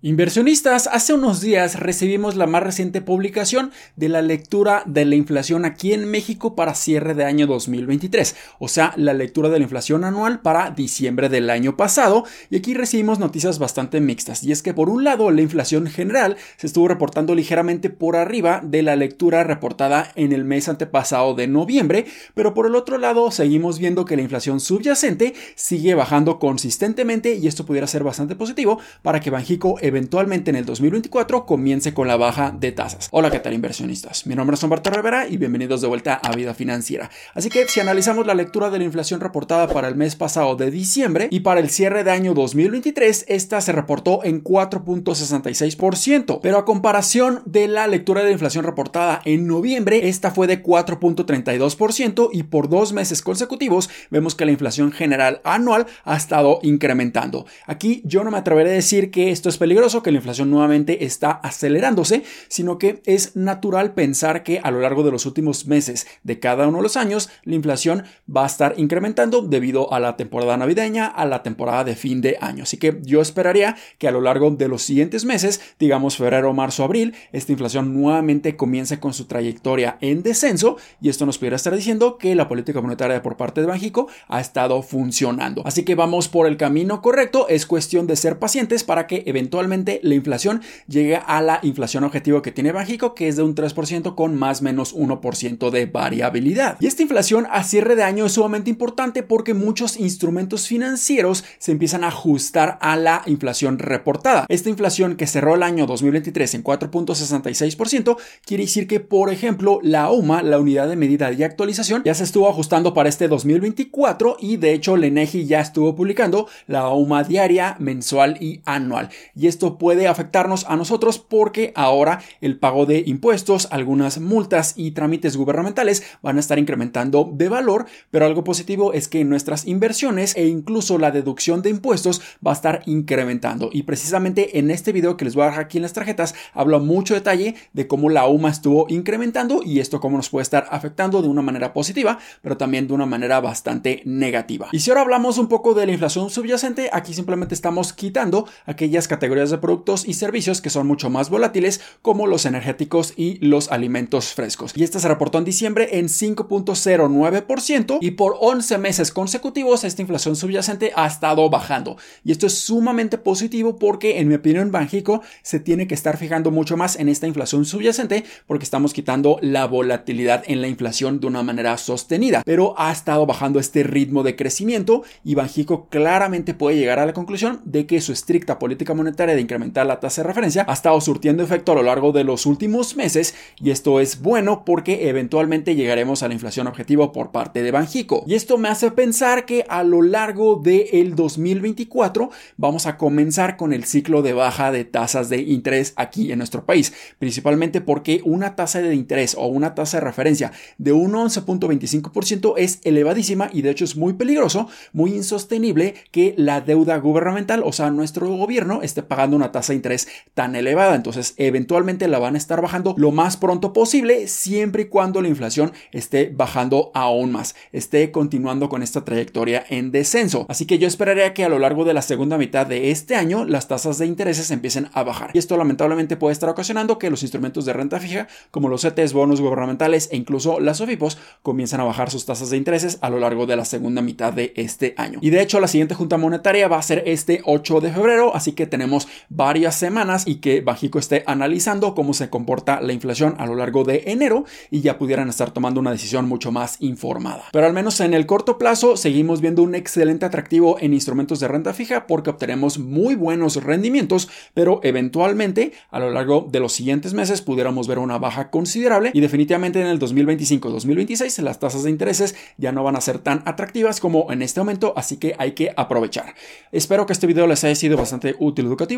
Inversionistas, hace unos días recibimos la más reciente publicación de la lectura de la inflación aquí en México para cierre de año 2023, o sea, la lectura de la inflación anual para diciembre del año pasado, y aquí recibimos noticias bastante mixtas, y es que por un lado la inflación general se estuvo reportando ligeramente por arriba de la lectura reportada en el mes antepasado de noviembre, pero por el otro lado seguimos viendo que la inflación subyacente sigue bajando consistentemente y esto pudiera ser bastante positivo para que Banjico eventualmente en el 2024 comience con la baja de tasas. Hola, ¿qué tal inversionistas? Mi nombre es Humberto Rivera y bienvenidos de vuelta a Vida Financiera. Así que si analizamos la lectura de la inflación reportada para el mes pasado de diciembre y para el cierre de año 2023, esta se reportó en 4.66%, pero a comparación de la lectura de la inflación reportada en noviembre, esta fue de 4.32% y por dos meses consecutivos vemos que la inflación general anual ha estado incrementando. Aquí yo no me atreveré a decir que esto es peligroso que la inflación nuevamente está acelerándose, sino que es natural pensar que a lo largo de los últimos meses de cada uno de los años la inflación va a estar incrementando debido a la temporada navideña, a la temporada de fin de año. Así que yo esperaría que a lo largo de los siguientes meses, digamos febrero, marzo, abril, esta inflación nuevamente comience con su trayectoria en descenso y esto nos pudiera estar diciendo que la política monetaria por parte de Banjico ha estado funcionando. Así que vamos por el camino correcto, es cuestión de ser pacientes para que eventualmente la inflación llegue a la inflación objetivo que tiene Banjico, que es de un 3% con más o menos 1% de variabilidad. Y esta inflación a cierre de año es sumamente importante porque muchos instrumentos financieros se empiezan a ajustar a la inflación reportada. Esta inflación que cerró el año 2023 en 4.66% quiere decir que, por ejemplo, la UMA, la unidad de medida y actualización, ya se estuvo ajustando para este 2024 y de hecho la ENEGI ya estuvo publicando la UMA diaria, mensual y anual. Y esto puede afectarnos a nosotros porque ahora el pago de impuestos, algunas multas y trámites gubernamentales van a estar incrementando de valor, pero algo positivo es que nuestras inversiones e incluso la deducción de impuestos va a estar incrementando. Y precisamente en este video que les voy a dejar aquí en las tarjetas hablo mucho detalle de cómo la UMA estuvo incrementando y esto cómo nos puede estar afectando de una manera positiva, pero también de una manera bastante negativa. Y si ahora hablamos un poco de la inflación subyacente, aquí simplemente estamos quitando aquellas categorías de productos y servicios que son mucho más volátiles como los energéticos y los alimentos frescos. Y esta se reportó en diciembre en 5.09% y por 11 meses consecutivos esta inflación subyacente ha estado bajando. Y esto es sumamente positivo porque en mi opinión Banjico se tiene que estar fijando mucho más en esta inflación subyacente porque estamos quitando la volatilidad en la inflación de una manera sostenida. Pero ha estado bajando este ritmo de crecimiento y Banjico claramente puede llegar a la conclusión de que su estricta política monetaria de incrementar la tasa de referencia ha estado surtiendo efecto a lo largo de los últimos meses y esto es bueno porque eventualmente llegaremos a la inflación objetivo por parte de Banjico. Y esto me hace pensar que a lo largo del 2024 vamos a comenzar con el ciclo de baja de tasas de interés aquí en nuestro país, principalmente porque una tasa de interés o una tasa de referencia de un 11.25% es elevadísima y de hecho es muy peligroso, muy insostenible que la deuda gubernamental, o sea, nuestro gobierno esté pagando una tasa de interés tan elevada. Entonces, eventualmente la van a estar bajando lo más pronto posible, siempre y cuando la inflación esté bajando aún más, esté continuando con esta trayectoria en descenso. Así que yo esperaría que a lo largo de la segunda mitad de este año las tasas de intereses empiecen a bajar. Y esto lamentablemente puede estar ocasionando que los instrumentos de renta fija, como los CETES, bonos gubernamentales e incluso las OFIPOS, comiencen a bajar sus tasas de intereses a lo largo de la segunda mitad de este año. Y de hecho, la siguiente junta monetaria va a ser este 8 de febrero, así que tenemos varias semanas y que Bajico esté analizando cómo se comporta la inflación a lo largo de enero y ya pudieran estar tomando una decisión mucho más informada. Pero al menos en el corto plazo seguimos viendo un excelente atractivo en instrumentos de renta fija porque obtenemos muy buenos rendimientos, pero eventualmente a lo largo de los siguientes meses pudiéramos ver una baja considerable y definitivamente en el 2025-2026 las tasas de intereses ya no van a ser tan atractivas como en este momento, así que hay que aprovechar. Espero que este video les haya sido bastante útil y educativo